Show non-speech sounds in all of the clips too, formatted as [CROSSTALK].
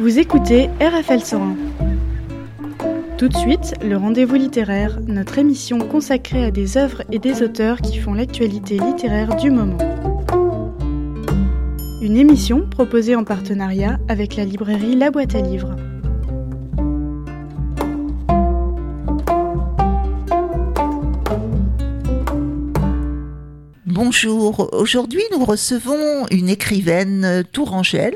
Vous écoutez RFL 101. Tout de suite, le rendez-vous littéraire, notre émission consacrée à des œuvres et des auteurs qui font l'actualité littéraire du moment. Une émission proposée en partenariat avec la librairie La Boîte à Livres. Bonjour, aujourd'hui nous recevons une écrivaine tourangelle.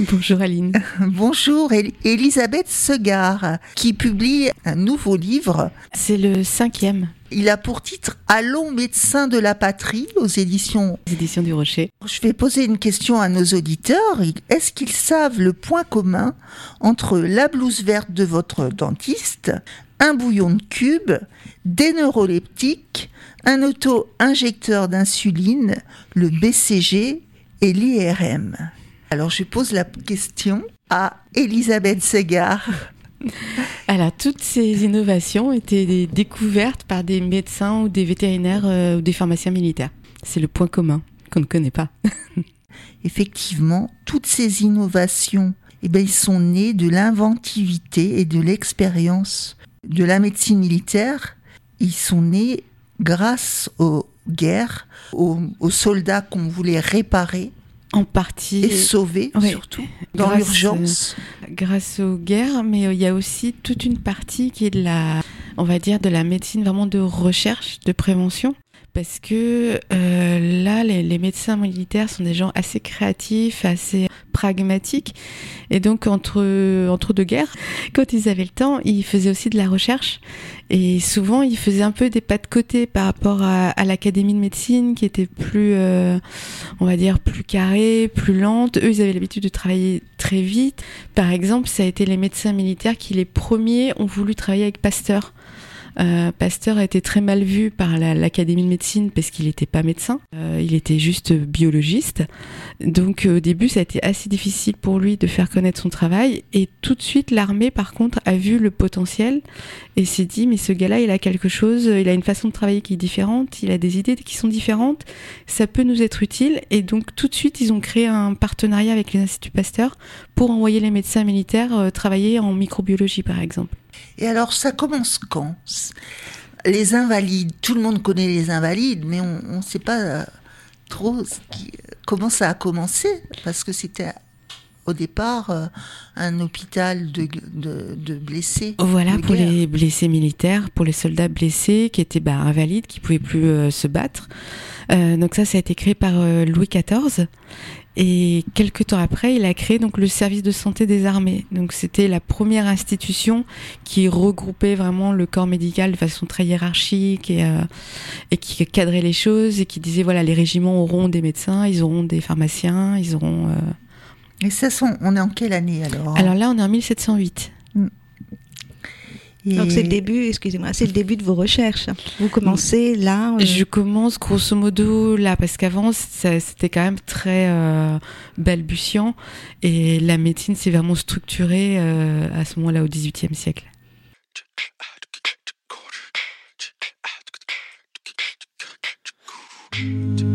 [LAUGHS] Bonjour Aline. [LAUGHS] Bonjour Elisabeth Segar qui publie un nouveau livre. C'est le cinquième. Il a pour titre Allons médecins de la patrie aux éditions... éditions du Rocher. Je vais poser une question à nos auditeurs. Est-ce qu'ils savent le point commun entre la blouse verte de votre dentiste, un bouillon de cube, des neuroleptiques, un auto-injecteur d'insuline, le BCG et l'IRM. Alors je pose la question à Elisabeth Segar. [LAUGHS] Alors, toutes ces innovations étaient découvertes par des médecins ou des vétérinaires euh, ou des pharmaciens militaires. C'est le point commun qu'on ne connaît pas. [LAUGHS] Effectivement, toutes ces innovations, eh ben, ils sont nés de l'inventivité et de l'expérience de la médecine militaire. Ils sont nés grâce aux guerres, aux, soldats qu'on voulait réparer. En partie. Et sauver, surtout, dans l'urgence. Euh, grâce aux guerres, mais euh, il y a aussi toute une partie qui est de la, on va dire, de la médecine vraiment de recherche, de prévention parce que euh, là, les, médecins militaires sont des gens assez créatifs, assez pragmatiques. Et donc, entre, entre deux guerres, quand ils avaient le temps, ils faisaient aussi de la recherche. Et souvent, ils faisaient un peu des pas de côté par rapport à, l'académie de médecine, qui était plus, euh, on va dire, plus carrée, plus lente. Eux, ils avaient l'habitude de travailler très vite. Par exemple, ça a été les médecins militaires qui, les premiers, ont voulu travailler avec Pasteur. Euh, Pasteur a été très mal vu par l'Académie de médecine parce qu'il n'était pas médecin, euh, il était juste biologiste. Donc euh, au début, ça a été assez difficile pour lui de faire connaître son travail. Et tout de suite, l'armée, par contre, a vu le potentiel et s'est dit, mais ce gars-là, il a quelque chose, il a une façon de travailler qui est différente, il a des idées qui sont différentes, ça peut nous être utile. Et donc tout de suite, ils ont créé un partenariat avec les instituts Pasteur pour envoyer les médecins militaires travailler en microbiologie, par exemple. Et alors, ça commence quand? Les invalides, tout le monde connaît les invalides, mais on ne sait pas euh, trop comment ça a commencé, parce que c'était au départ euh, un hôpital de, de, blessés. Voilà, pour les blessés militaires, pour les soldats blessés qui étaient bah, invalides, qui pouvaient plus euh, se battre. donc ça, ça a été créé par Louis XIV. Et quelques temps après, il a créé donc le service de santé des armées. Donc c'était la première institution qui regroupait vraiment le corps médical de façon très hiérarchique et, euh, et qui cadrait les choses et qui disait voilà les régiments auront des médecins, ils auront des pharmaciens, ils auront. Euh... Et ça, on est en quelle année alors? Alors là, on est en 1708. Donc c'est le début, excusez-moi, c'est le début de vos recherches. Vous commencez là. Euh, Je commence grosso modo là, parce qu'avant c'était quand même très euh, balbutiant et la médecine s'est vraiment structurée euh, à ce moment-là au XVIIIe siècle. [LAUGHS]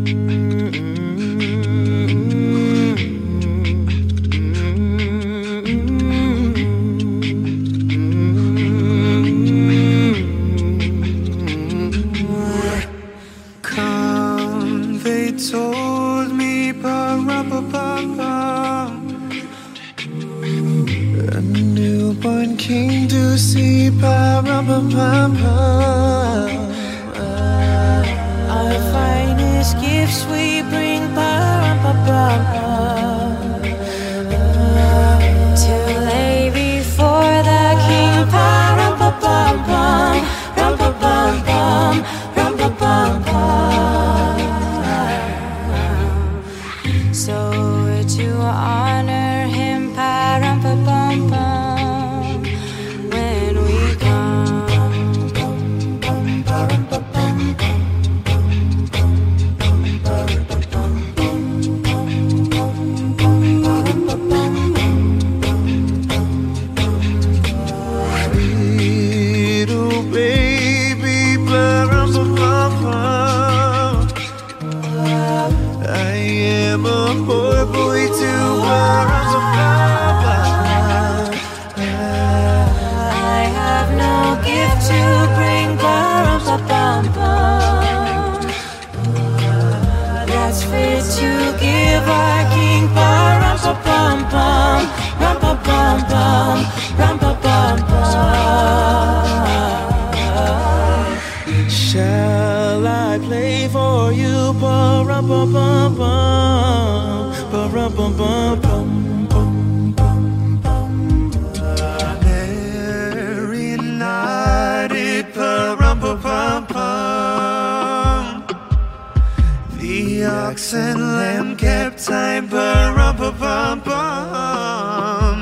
ox and lamb kept time bum bum bum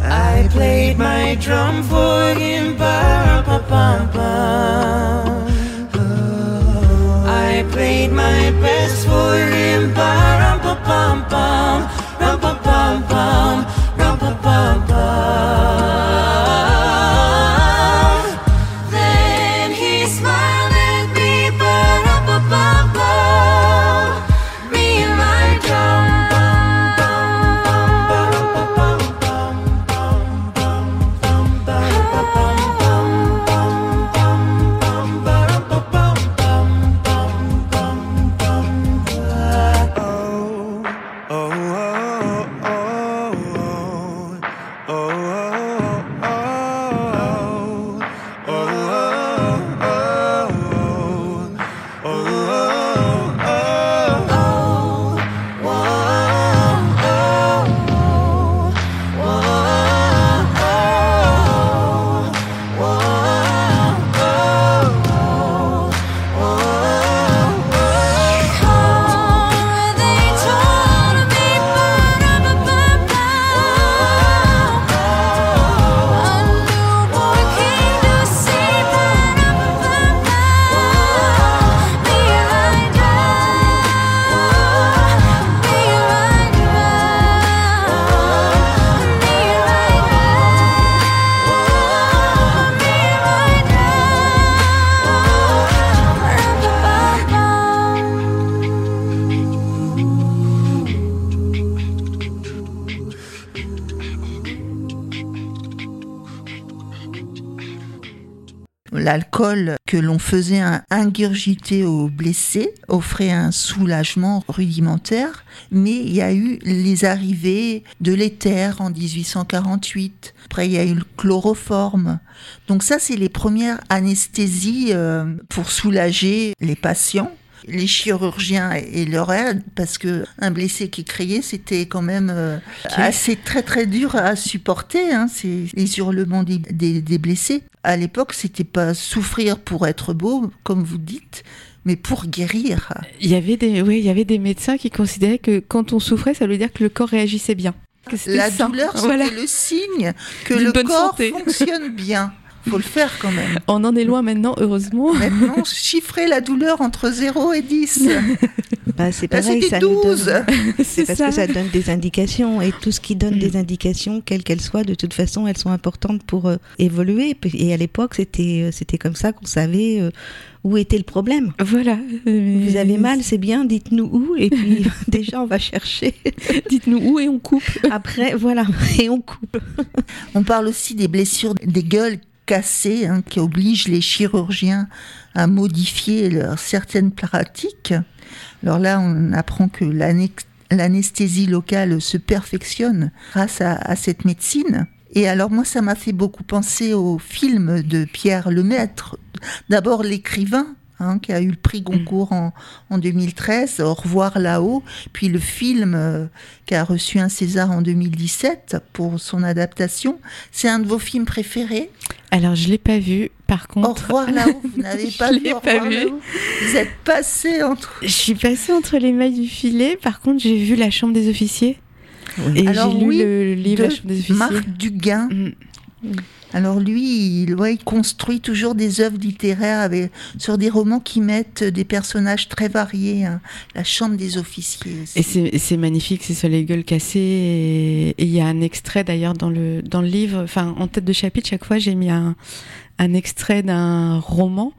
I played my drum for him bum bum bum my best foot in Parampapam pam. L'alcool que l'on faisait ingurgiter aux blessés offrait un soulagement rudimentaire, mais il y a eu les arrivées de l'éther en 1848. Après, il y a eu le chloroforme. Donc ça, c'est les premières anesthésies euh, pour soulager les patients. Les chirurgiens et leur aide, parce que un blessé qui criait, c'était quand même euh, assez très très dur à supporter. Hein, les hurlements des, des- des blessés. À l'époque, c'était pas souffrir pour être beau, comme vous dites, mais pour guérir. Il y avait des, oui, il y avait des médecins qui considéraient que quand on souffrait, ça voulait dire que le corps réagissait bien. La douleur, c'était Voilà. le signe que le corps santé. fonctionne bien. Faut le faire quand même. [LAUGHS] On en est loin maintenant, heureusement. Maintenant, [LAUGHS] chiffrer la douleur entre 0 et 10. [LAUGHS] Bah, c'est pareil, c'était ça nous 12. donne. C'est parce que ça donne des indications et tout ce qui donne Mm. des indications, quelles qu'elles soient, de toute façon, elles sont importantes pour euh, évoluer. Et à l'époque, c'était euh, c'était comme ça qu'on savait euh, où était le problème. Voilà. Vous avez mal, c'est bien, dites-nous où, et puis déjà on va chercher. Dites-nous où et on coupe. Après, voilà, et on coupe. On parle aussi des blessures des gueules cassées hein, qui obligent les chirurgiens à modifier leurs certaines pratiques. Alors là, on apprend que l'anesthésie locale se perfectionne grâce à, à cette médecine. Et alors moi, ça m'a fait beaucoup penser au film de Pierre Lemaître. D'abord l'écrivain, hein, qui a eu le prix Goncourt en, en 2013, Au revoir là-haut, puis le film euh, qui a reçu un César en 2017 pour son adaptation. C'est un de vos films préférés? Alors, je l'ai pas vu. Par Au contre, revoir là-haut, vous [LAUGHS] n'avez pas Je vu l'ai Au pas vu. Vous êtes passé entre... je suis passée entre les mailles du filet. Par contre, j'ai vu La Chambre des officiers. Et j'ai lu oui, le livre La de Chambre des officiers. Marc Duguin. Mm. Alors lui, il, construit toujours des œuvres littéraires sur des romans qui mettent des personnages très variés. hein. La Chambre des officiers. Et c'est magnifique, c'est sur les gueules cassées. Et il y a un extrait d'ailleurs dans le, dans le livre, enfin en tête de chapitre, chaque fois j'ai mis un, un extrait d'un roman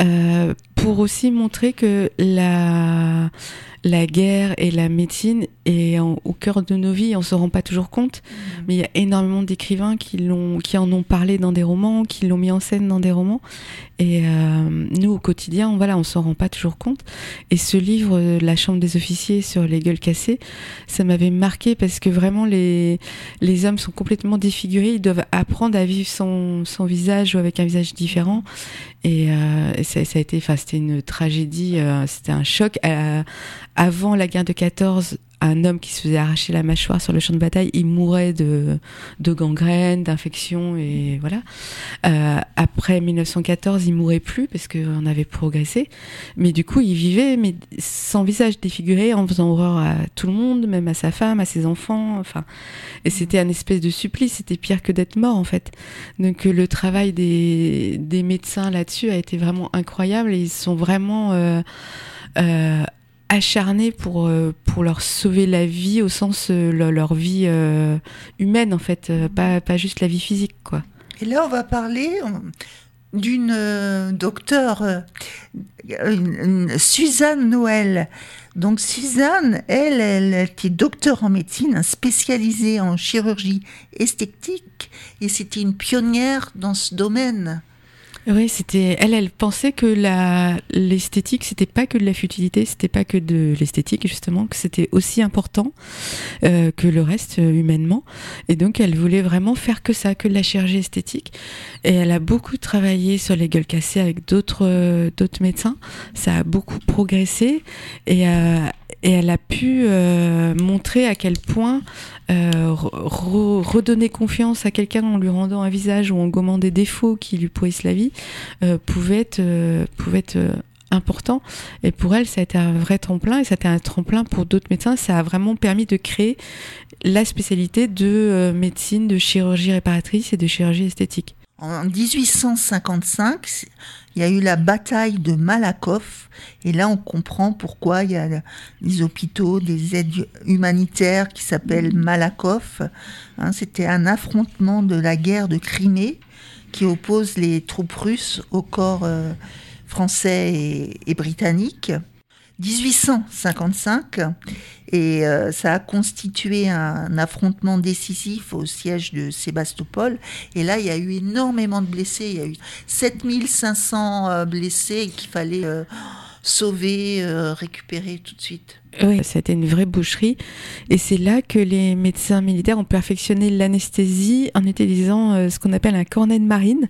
euh, pour aussi montrer que la, la guerre et la médecine est en- au cœur de nos vies. On se rend pas toujours compte, mais il y a énormément d'écrivains qui, l'ont- qui en ont parlé dans des romans, qui l'ont mis en scène dans des romans. Et euh, nous, au quotidien, on, voilà, on s'en rend pas toujours compte. Et ce livre, euh, La Chambre des officiers sur les gueules cassées, ça m'avait marqué parce que vraiment les, les hommes sont complètement défigurés. Ils doivent apprendre à vivre son, son visage ou avec un visage différent. Et, euh, ça, ça a été, enfin, c'était une tragédie, euh, c'était un choc. Euh, avant la guerre de 14, un homme qui se faisait arracher la mâchoire sur le champ de bataille, il mourait de, de gangrène, d'infection et voilà. Euh, après 1914, il mourait plus parce qu'on avait progressé, mais du coup, il vivait mais sans visage défiguré, en faisant horreur à tout le monde, même à sa femme, à ses enfants. Enfin, et c'était un espèce de supplice. C'était pire que d'être mort en fait. Donc euh, le travail des, des médecins là-dessus a été vraiment incroyable et ils sont vraiment euh, euh, acharnés pour euh, pour leur sauver la vie au sens euh, leur, leur vie euh, humaine en fait, pas pas juste la vie physique quoi. Et là, on va parler d'une docteure, Suzanne Noël. Donc Suzanne, elle, elle était docteur en médecine, spécialisée en chirurgie esthétique, et c'était une pionnière dans ce domaine. Oui, c'était elle. Elle pensait que la l'esthétique, c'était pas que de la futilité, c'était pas que de l'esthétique justement, que c'était aussi important euh, que le reste euh, humainement. Et donc, elle voulait vraiment faire que ça, que de la chirurgie esthétique. Et elle a beaucoup travaillé sur les gueules cassées avec d'autres euh, d'autres médecins. Ça a beaucoup progressé et euh, et elle a pu euh, montrer à quel point euh, re- redonner confiance à quelqu'un en lui rendant un visage ou en gommant des défauts qui lui pourrissent la vie euh, pouvait être, pouvait être important. Et pour elle, ça a été un vrai tremplin et ça a été un tremplin pour d'autres médecins. Ça a vraiment permis de créer la spécialité de médecine, de chirurgie réparatrice et de chirurgie esthétique. En 1855, il y a eu la bataille de Malakoff, et là on comprend pourquoi il y a des hôpitaux, des aides humanitaires qui s'appellent Malakoff. Hein, C'était un affrontement de la guerre de Crimée qui oppose les troupes russes au corps euh, français et, et britannique. 1855, et euh, ça a constitué un affrontement décisif au siège de Sébastopol. Et là, il y a eu énormément de blessés. Il y a eu 7500 euh, blessés qu'il fallait euh, sauver, récupérer tout de suite. Oui, ça a été une vraie boucherie. Et c'est là que les médecins militaires ont perfectionné l'anesthésie en utilisant euh, ce qu'on appelle un cornet de marine.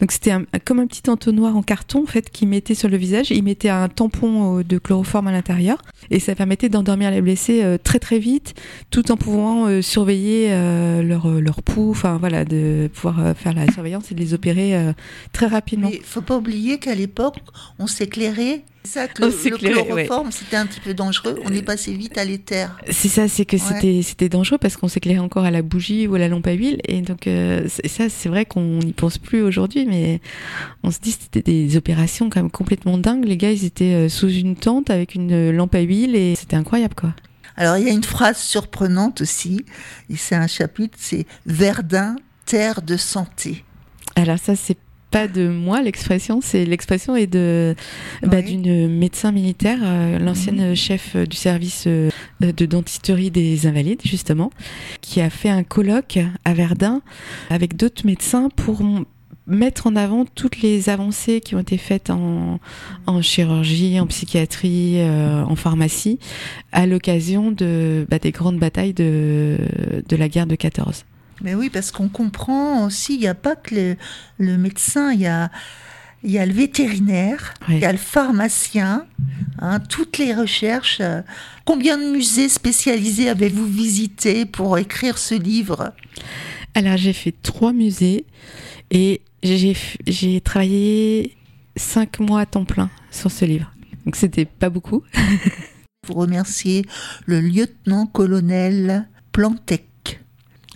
Donc c'était un- comme un petit entonnoir en carton en fait qu'ils mettaient sur le visage. Ils mettaient un tampon euh, de chloroforme à l'intérieur et ça permettait d'endormir les blessés euh, très très vite, tout en pouvant euh, surveiller euh, leur leur pouls. Enfin voilà, de pouvoir euh, faire la surveillance et de les opérer euh, très rapidement. Mais il faut pas oublier qu'à l'époque, on s'éclairait. C'est ça que On le, le chloroforme, c'était un petit peu dangereux. On est passé vite à l'éther. C'est ça, c'est que Ouais. c'était c'était dangereux parce qu'on s'éclairait encore à la bougie ou à la lampe à huile et donc euh, ça c'est vrai qu'on n'y pense plus aujourd'hui mais on se dit que c'était des opérations quand même complètement dingues. Les gars ils étaient euh, sous une tente avec une euh, lampe à huile et c'était incroyable quoi. Alors, il y a une phrase surprenante aussi, et c'est un chapitre, c'est Verdun, terre de santé. Alors ça c'est pas de moi l'expression, c'est l'expression est de bah, d'une médecin militaire, euh, l'ancienne chef euh, du service euh, de dentisterie des invalides justement, qui a fait un colloque à Verdun avec d'autres médecins pour mettre en avant toutes les avancées qui ont été faites en, en chirurgie, en psychiatrie, euh, en pharmacie, à l'occasion de bah, des grandes batailles de, de la guerre de 14. Mais oui, parce qu'on comprend aussi, il n'y a pas que le, le médecin, il y a, y a le vétérinaire, il y a le pharmacien, hein, toutes les recherches. euh. Combien de musées spécialisés avez-vous visité pour écrire ce livre? Alors j'ai fait trois musées et j'ai travaillé cinq mois à temps plein sur ce livre. Donc c'était pas beaucoup. [LAUGHS] Vous remerciez le lieutenant-colonel Plantec,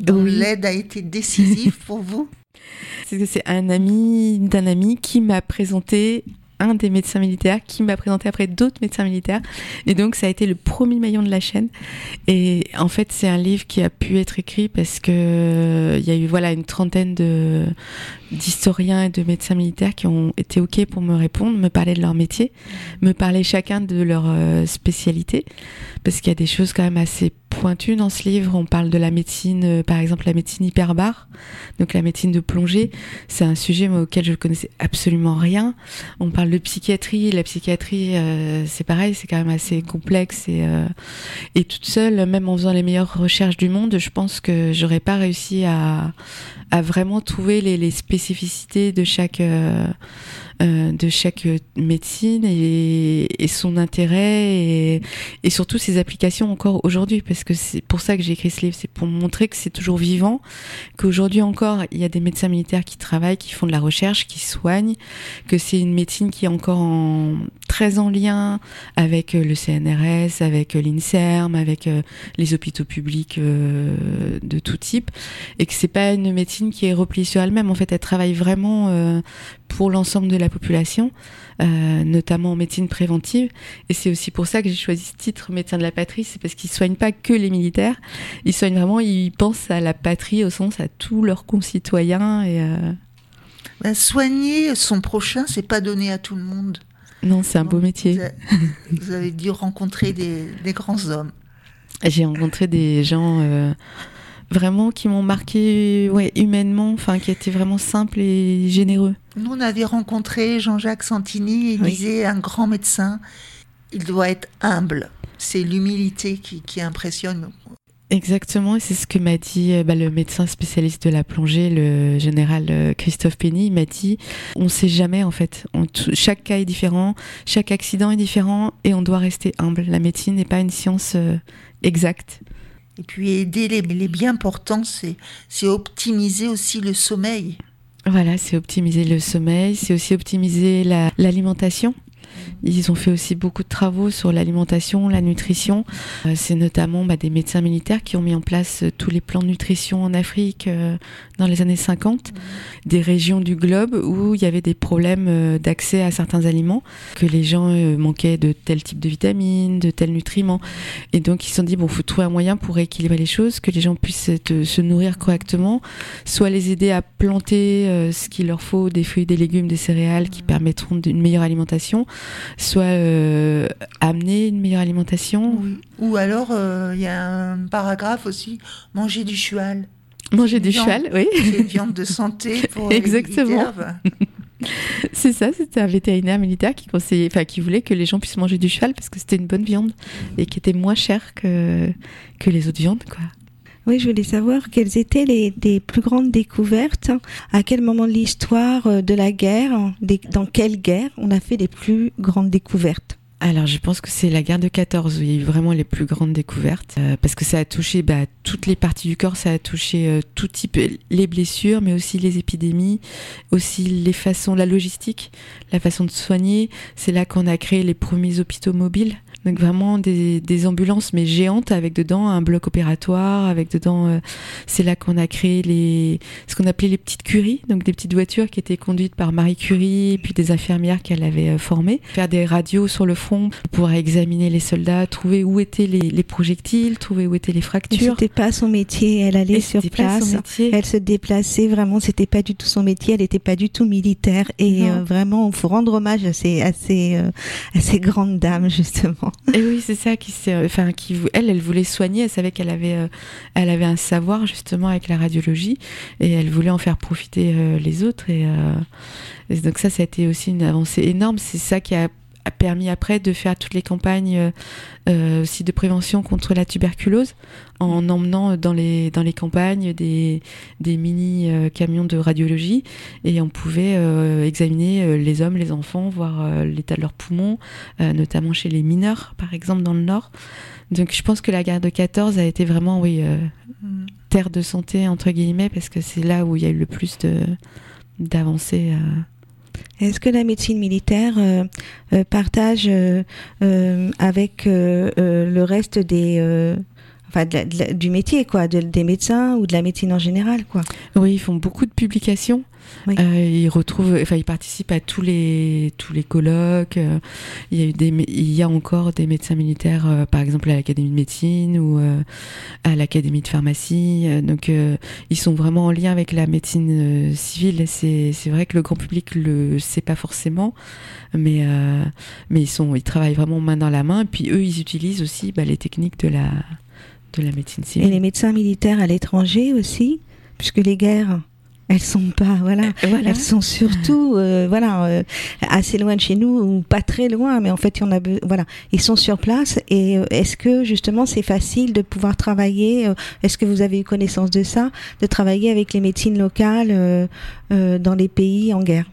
dont Oui. l'aide a été décisive pour vous. [LAUGHS] C'est un ami d'un ami qui m'a présenté un des médecins militaires qui m'a présenté après d'autres médecins militaires. Et donc ça a été le premier maillon de la chaîne. Et en fait c'est un livre qui a pu être écrit parce que euh, il y a eu voilà une trentaine de d'historiens et de médecins militaires qui ont été ok pour me répondre me parler de leur métier me parler chacun de leur euh, spécialité. Parce qu'il y a des choses quand même assez pointues dans ce livre. On parle de la médecine euh, par exemple la médecine hyperbare donc la médecine de plongée. C'est un sujet moi, auquel je connaissais absolument rien. On parle psychiatrie, la psychiatrie euh, c'est pareil, c'est quand même assez complexe et euh, et toute seule, même en faisant les meilleures recherches du monde, je pense que j'aurais pas réussi à à vraiment trouver les, les spécificités de chaque euh, de chaque médecine et, et son intérêt et, et surtout ses applications encore aujourd'hui. Parce que c'est pour ça que j'ai écrit ce livre, c'est pour montrer que c'est toujours vivant, qu'aujourd'hui encore il y a des médecins militaires qui travaillent, qui font de la recherche, qui soignent, que c'est une médecine qui est encore en, très en lien avec euh, le CNRS, avec euh, l'INSERM, avec les hôpitaux publics de tout type, et que c'est pas une médecine qui est repliée sur elle-même. En fait, elle travaille vraiment euh, pour l'ensemble de la population, euh, notamment en médecine préventive. Et c'est aussi pour ça que j'ai choisi ce titre, médecin de la patrie, c'est parce qu'ils soignent pas que les militaires, ils soignent vraiment, ils pensent à la patrie au sens à tous leurs concitoyens. Et euh, Ben, soigner son prochain, c'est pas donné à tout le monde. non, c'est un beau métier. Vous, avez dû rencontrer des, des grands hommes. J'ai rencontré des gens euh, vraiment qui m'ont marqué ouais, humainement, enfin qui étaient vraiment simples et généreux. Nous, on avait rencontré Jean-Jacques Santini. Il Oui. disait un grand médecin, il doit être humble. C'est l'humilité qui, qui impressionne. Exactement, et c'est ce que m'a dit euh, bah, le médecin spécialiste de la plongée, le général euh, Christophe Penny. Il m'a dit on ne sait jamais en fait. On chaque cas est différent, chaque accident est différent, et on doit rester humble. La médecine n'est pas une science euh, exacte. Et puis aider les, les bien portants, c'est optimiser aussi le sommeil. Voilà, c'est optimiser le sommeil, c'est aussi optimiser la- l'alimentation. Ils ont fait aussi beaucoup de travaux sur l'alimentation, la nutrition. Euh, c'est notamment bah, des médecins militaires qui ont mis en place euh, tous les plans de nutrition en Afrique euh, dans les années 50, des régions du globe où il y avait des problèmes d'accès à certains aliments, que les gens euh, manquaient de tel type de vitamines, de tels nutriments. Et donc ils se sont dit, bon, faut trouver un moyen pour équilibrer les choses, que les gens puissent se nourrir correctement, soit les aider à planter euh, ce qu'il leur faut, des fruits, des légumes, des céréales qui permettront d'une meilleure alimentation, soit euh, amener une meilleure alimentation, Ou alors, euh, il y a un paragraphe aussi, manger du cheval. manger du Viande. cheval, oui, C'est viande de santé [LAUGHS] pour Exactement. [LAUGHS] c'est ça, c'était un vétérinaire militaire qui conseillait, enfin qui voulait que les gens puissent manger du cheval parce que c'était une bonne viande et qui était moins chère que, que les autres viandes, quoi. Oui, je voulais savoir quelles étaient les, les plus grandes découvertes, à quel moment de l'histoire euh, de la guerre, des- dans quelle guerre on a fait les plus grandes découvertes? Alors, je pense que c'est la guerre de 14 où il y a eu vraiment les plus grandes découvertes, euh, parce que ça a touché bah, toutes les parties du corps, ça a touché euh, tout type, les blessures, mais aussi les épidémies, aussi les façons, la logistique, la façon de soigner. C'est là qu'on a créé les premiers hôpitaux mobiles. Donc vraiment des, des ambulances mais géantes avec dedans un bloc opératoire, avec dedans euh, c'est là qu'on a créé les ce qu'on appelait les petites curies, donc des petites voitures qui étaient conduites par Marie Curie et puis des infirmières qu'elle avait euh, formées, faire des radios sur le front pour examiner les soldats, trouver où étaient les, les projectiles, trouver où étaient les fractures. C'était pas son métier, elle allait Et sur place. Elle se déplaçait vraiment, c'était pas du tout son métier, elle n'était pas du tout militaire et euh, vraiment, il faut rendre hommage à ces, à ces, euh, à ces grandes dames justement. Et oui, c'est ça qui enfin, qui, elle, elle voulait soigner. Elle savait qu'elle avait, euh, elle avait un savoir justement avec la radiologie, et elle voulait en faire profiter euh, les autres. Et, euh, et donc ça, ça a été aussi une avancée énorme. C'est ça qui a, a permis après de faire toutes les campagnes euh, euh, aussi de prévention contre la tuberculose, en emmenant dans les dans les campagnes des des mini euh, camions de radiologie, et on pouvait euh, examiner les hommes, les enfants, voir l'état de leurs poumons notamment chez les mineurs, par exemple, dans le Nord. Donc je pense que la guerre de 14 a été vraiment, oui, Mm. terre de santé, entre guillemets, parce que c'est là où il y a eu le plus de d'avancées. Est-ce que la médecine militaire euh, euh, partage euh, avec le reste des, enfin, de la- de la- du métier, quoi, de- des médecins ou de la médecine en général, quoi Oui, ils font beaucoup de publications. Oui. Euh, ils retrouvent, enfin, ils participent à tous les tous les colloques. euh, il y a eu des, mé- il y a encore des médecins militaires, euh, par exemple à l'académie de médecine ou à l'académie de pharmacie. donc, ils sont vraiment en lien avec la médecine civile. C'est c'est vrai que le grand public le sait pas forcément, mais mais ils sont, ils travaillent vraiment main dans la main. Et puis eux, ils utilisent aussi bah, les techniques de la de la médecine Et civile. les médecins militaires à l'étranger aussi, puisque les guerres, elles sont pas, voilà, Euh, voilà. elles sont surtout, euh, voilà, euh, assez loin de chez nous ou pas très loin, mais en fait, il y en a, voilà, ils sont sur place. Et est-ce que justement, c'est facile de pouvoir travailler Est-ce que vous avez eu connaissance de ça, de travailler avec les médecines locales dans les pays en guerre?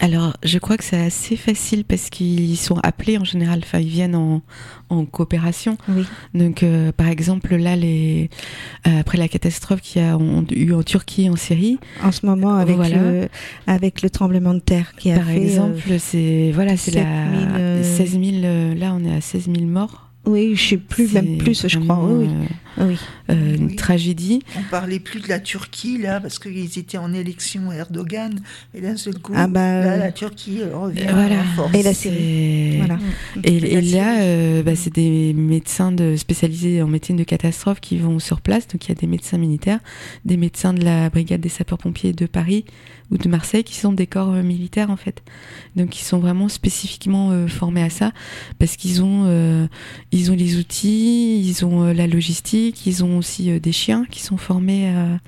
Alors, je crois que c'est assez facile parce qu'ils sont appelés en général, enfin, ils viennent en, en coopération. Oui. Donc, euh, par exemple, là, les, euh, après la catastrophe qu'il y a en- eu en Turquie, en Syrie, En ce moment, avec, Voilà. le, avec le tremblement de terre qui a par fait. euh, exemple, c'est voilà, c'est 7 000, la euh, 16 000. euh, là, on est à 16 000 morts. Oui, je sais plus, même plus, je crois. Oui, euh, oui. euh, une Oui. tragédie. On parlait plus de la Turquie, là, parce qu'ils étaient en élection Erdogan. Et d'un seul coup, Ah bah, là, la Turquie euh, revient Voilà. en force. Et la C'est- Syrie. Voilà. Et, Et et la là, euh, bah, c'est des médecins de, spécialisés en médecine de catastrophe qui vont sur place. Donc il y a des médecins militaires, des médecins de la brigade des sapeurs-pompiers de Paris ou de Marseille qui sont des corps euh, militaires en fait. Donc ils sont vraiment spécifiquement euh, formés à ça parce qu'ils ont, euh, ils ont les outils, ils ont euh, la logistique, ils ont aussi euh, des chiens qui sont formés. à-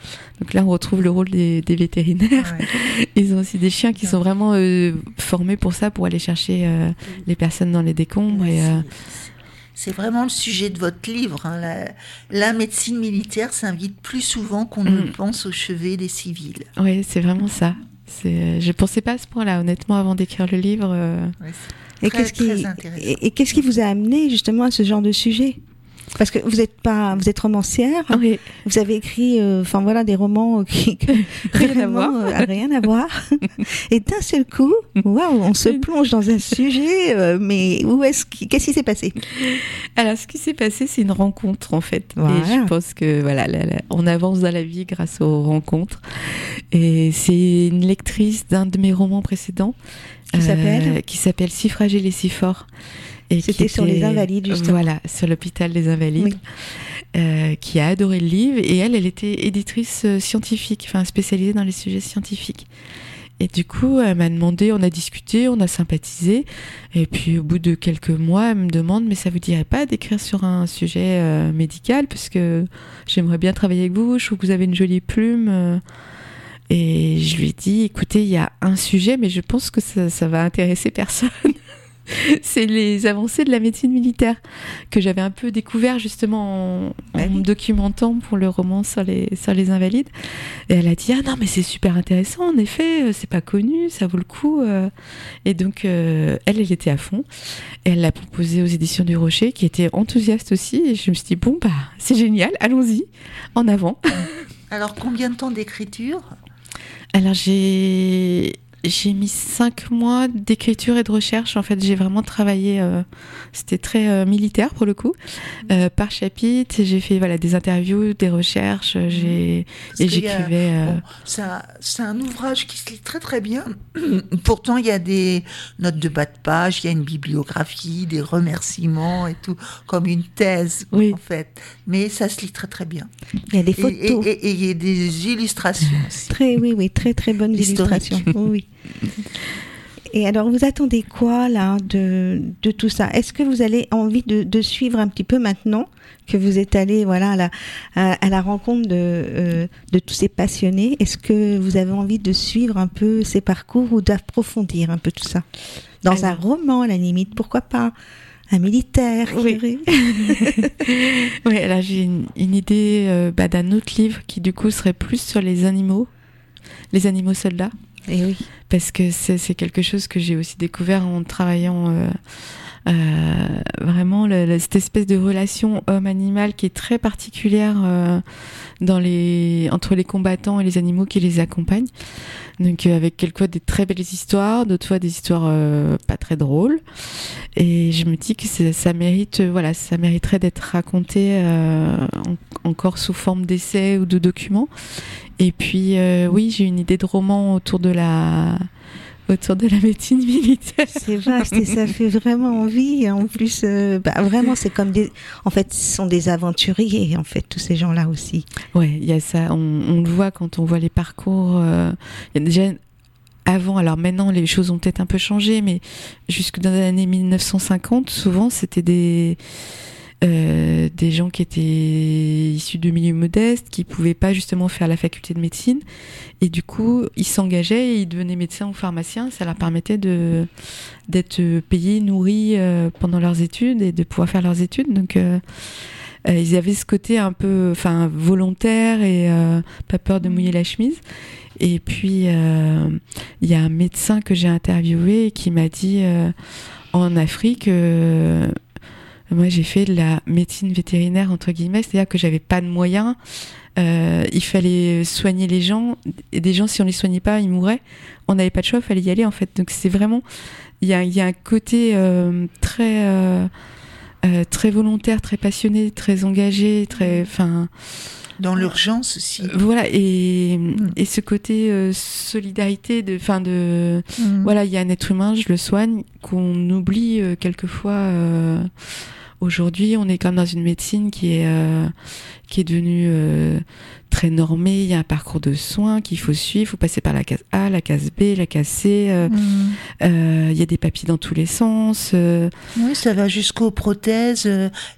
Donc là, on retrouve le rôle des, des vétérinaires. Ouais. [LAUGHS] Ils ont aussi des chiens qui sont vraiment euh, formés pour ça, pour aller chercher euh, les personnes dans les décombres. Et, euh, C'est- vraiment le sujet de votre livre. hein. La, la médecine militaire s'invite plus souvent qu'on ne Mm. le pense au chevet des civils. oui, c'est vraiment ça. C'est, je pensais pas à ce point-là, honnêtement, avant d'écrire le livre. euh, Ouais, Et Très, qu'est-ce qui, très intéressant. et, et qu'est-ce qui vous a amené justement à ce genre de sujet? Parce que vous êtes pas, vous êtes romancière. Oui, Vous avez écrit, euh, enfin voilà, des romans qui [LAUGHS] qui- Rien à vraiment, voir. euh, rien à voir. [LAUGHS] Et d'un seul coup, waouh, on se plonge dans un sujet. euh, mais où est-ce qu'est-ce qui s'est passé? Alors, ce qui s'est passé, c'est une rencontre, en fait. Voilà. Et je pense que, voilà, la- la- on avance dans la vie grâce aux rencontres. Et c'est une lectrice d'un de mes romans précédents. Qui s'appelle? Qui s'appelle Si fragile et si fort. C'était sur les Invalides, justement. Voilà, sur l'hôpital des Invalides. Oui. euh, qui a adoré le livre. Et elle, elle était éditrice euh, scientifique, enfin spécialisée dans les sujets scientifiques. Et du coup, elle m'a demandé, on a discuté, on a sympathisé. Et puis, au bout de quelques mois, elle me demande, mais ça vous dirait pas d'écrire sur un sujet euh, médical? Parce que j'aimerais bien travailler avec vous, je trouve que vous avez une jolie plume. Et je lui ai dit, écoutez, il y a un sujet, mais je pense que ça, ça va intéresser personne. [LAUGHS] [LAUGHS] C'est les avancées de la médecine militaire que j'avais un peu découvert justement en, Bah en oui. me documentant pour le roman sur les, sur les invalides. Et elle a dit ah non mais c'est super intéressant en effet, euh, c'est pas connu, ça vaut le coup. euh. Et donc euh, elle elle était à fond. Et elle l'a proposé aux éditions du Rocher qui étaient enthousiastes aussi. Et je me suis dit bon bah c'est génial, allons-y, en avant. Alors, combien de temps d'écriture? Alors j'ai j'ai mis cinq mois d'écriture et de recherche. En fait, j'ai vraiment travaillé. euh, C'était très euh, militaire pour le coup, euh, par chapitre. J'ai fait voilà des interviews, des recherches. euh, J'ai et j'écrivais. euh, Bon, c'est un- ouvrage qui se lit très très bien. [CLEARS THROAT] Pourtant, il y a des notes de bas de page, il y a une bibliographie, des remerciements et tout, comme une thèse Oui. en fait. Mais ça se lit très très bien. Il y a des Et- photos. Et il y a des illustrations aussi. Très, oui, oui, très, très bonnes illustrations. Oui, oui. Et alors, vous attendez quoi là de, de tout ça? Est-ce que vous avez envie de, de suivre un petit peu maintenant que vous êtes allé voilà à la, à, à la rencontre de, euh, de tous ces passionnés? Est-ce que vous avez envie de suivre un peu ces parcours ou d'approfondir un peu tout ça? Dans un Alors- roman à la limite Pourquoi pas? Un militaire Oui. [LAUGHS] Oui, là j'ai une, une idée euh, bah, d'un autre livre qui du coup serait plus sur les animaux, les animaux soldats, Eh parce que c'est quelque chose que j'ai aussi découvert en travaillant euh, vraiment le- le- cette espèce de relation homme-animal qui est très particulière euh, dans les entre les combattants et les animaux qui les accompagnent. Donc euh, avec quelquefois des très belles histoires, d'autres fois des histoires euh, pas très drôles. Et je me dis que ça mérite, euh, voilà, ça mériterait d'être raconté euh, en- encore sous forme d'essai ou de documents. Et puis euh, oui, j'ai une idée de roman autour de la autour de la médecine militaire. C'est vaste et ça fait vraiment envie. En plus, euh, bah, vraiment, c'est comme des. En fait, ce sont des aventuriers, en fait, tous ces gens-là aussi. Ouais, il y a ça. On, on le voit quand on voit les parcours. euh, Il y a déjà avant, alors maintenant les choses ont peut-être un peu changé, mais jusque dans les années 1950, souvent c'était des euh, des gens qui étaient issus de milieux modestes, qui pouvaient pas justement faire la faculté de médecine, et du coup ils s'engageaient, et ils devenaient médecins ou pharmaciens, ça leur permettait de d'être payés, nourris euh, pendant leurs études et de pouvoir faire leurs études. Donc euh, euh, ils avaient ce côté un peu, enfin, volontaire et euh, pas peur de mouiller la chemise. Et puis, il y a un médecin que j'ai interviewé qui m'a dit en Afrique, moi j'ai fait de la médecine vétérinaire, entre guillemets, c'est-à-dire que j'avais pas de moyens. Euh, il fallait soigner les gens. Et des gens, si on les soignait pas, ils mouraient. On n'avait pas de choix, il fallait y aller en fait. Donc c'est vraiment, il y a, y a un côté euh, très, euh, très volontaire, très passionné, très engagé, très, enfin, Dans l'urgence aussi. voilà. Et, Mm. et ce côté euh, solidarité, de, enfin de, Mm. voilà, il y a un être humain, je le soigne, qu'on oublie euh, quelquefois. euh, Aujourd'hui, on est même dans une médecine qui est euh, qui est devenue euh, très normée. Il y a un parcours de soins qu'il faut suivre. Il faut passer par la case A, la case B, la case C. euh, Mm. euh, Il y a des papiers dans tous les sens. Oui, ça va jusqu'aux prothèses,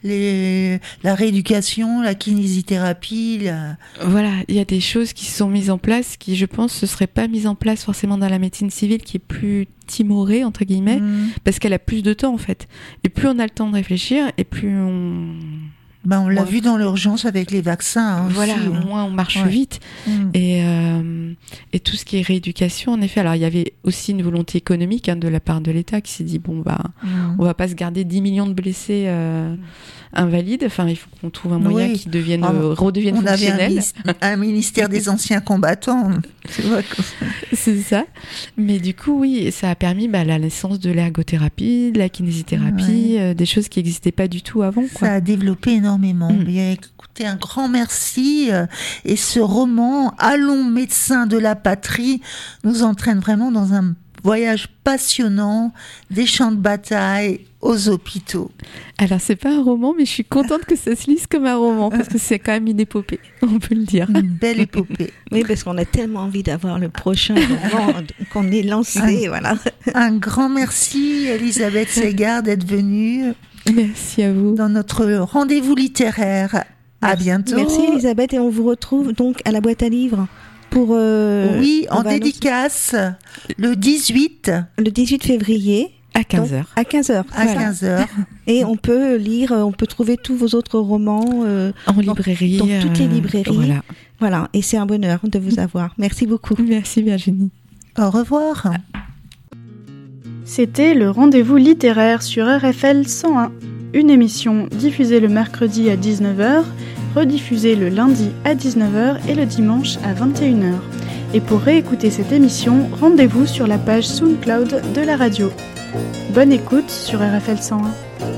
les, la rééducation, la kinésithérapie. La... voilà, il y a des choses qui sont mises en place qui, je pense, ne seraient pas mises en place forcément dans la médecine civile, qui est plus timorée entre guillemets, Mm. parce qu'elle a plus de temps en fait. Et plus on a le temps de réfléchir, et plus on Ben, on l'a Ouais. vu dans l'urgence avec les vaccins. hein, voilà, aussi, hein. moins on marche Ouais. vite. Mm. Et, euh, et tout ce qui est rééducation, en effet. Alors, il y avait aussi une volonté économique hein, de la part de l'État qui s'est dit bon, bah, Mm. on va pas se garder 10 millions de blessés euh, invalides. Enfin, il faut qu'on trouve un moyen Oui. qui devienne, Ah, euh, redevienne On avait un, fonctionnel. minis- un ministère des anciens combattants. [LAUGHS] [LAUGHS] C'est ça. Mais du coup, oui, ça a permis bah, la naissance de l'ergothérapie, de la kinésithérapie, euh, des choses qui n'existaient pas du tout avant. Quoi. Ça a développé énormément. Mm. Bien, écoutez, un grand merci. euh, Et ce roman, Allons médecins de la patrie, nous entraîne vraiment dans un voyage passionnant des champs de bataille aux hôpitaux. Alors, c'est pas un roman, mais je suis contente que ça se lise comme un roman, parce que c'est quand même une épopée, on peut le dire. Une belle épopée. [LAUGHS] Oui, parce qu'on a tellement envie d'avoir le prochain [LAUGHS] roman qu'on est lancé, voilà. Un grand merci, Elisabeth Segard, d'être venue Merci à vous. dans notre rendez-vous littéraire. À bientôt. Merci Elisabeth et on vous retrouve donc à la boîte à livres pour euh, oui, en dédicace le 18 le 18 février À 15h. à 15h. à 15h. [LAUGHS] Et on peut lire, on peut trouver tous vos autres romans. euh, En librairie. dans toutes les euh, librairies. Voilà. voilà, et c'est un bonheur de vous [LAUGHS] avoir. Merci beaucoup. Merci Virginie. Au revoir. C'était le rendez-vous littéraire sur RFL 101, une émission diffusée le mercredi à 19h, rediffusée le lundi à 19h et le dimanche à 21h. Et pour réécouter cette émission, rendez-vous sur la page SoundCloud de la radio. Bonne écoute sur RFL 101.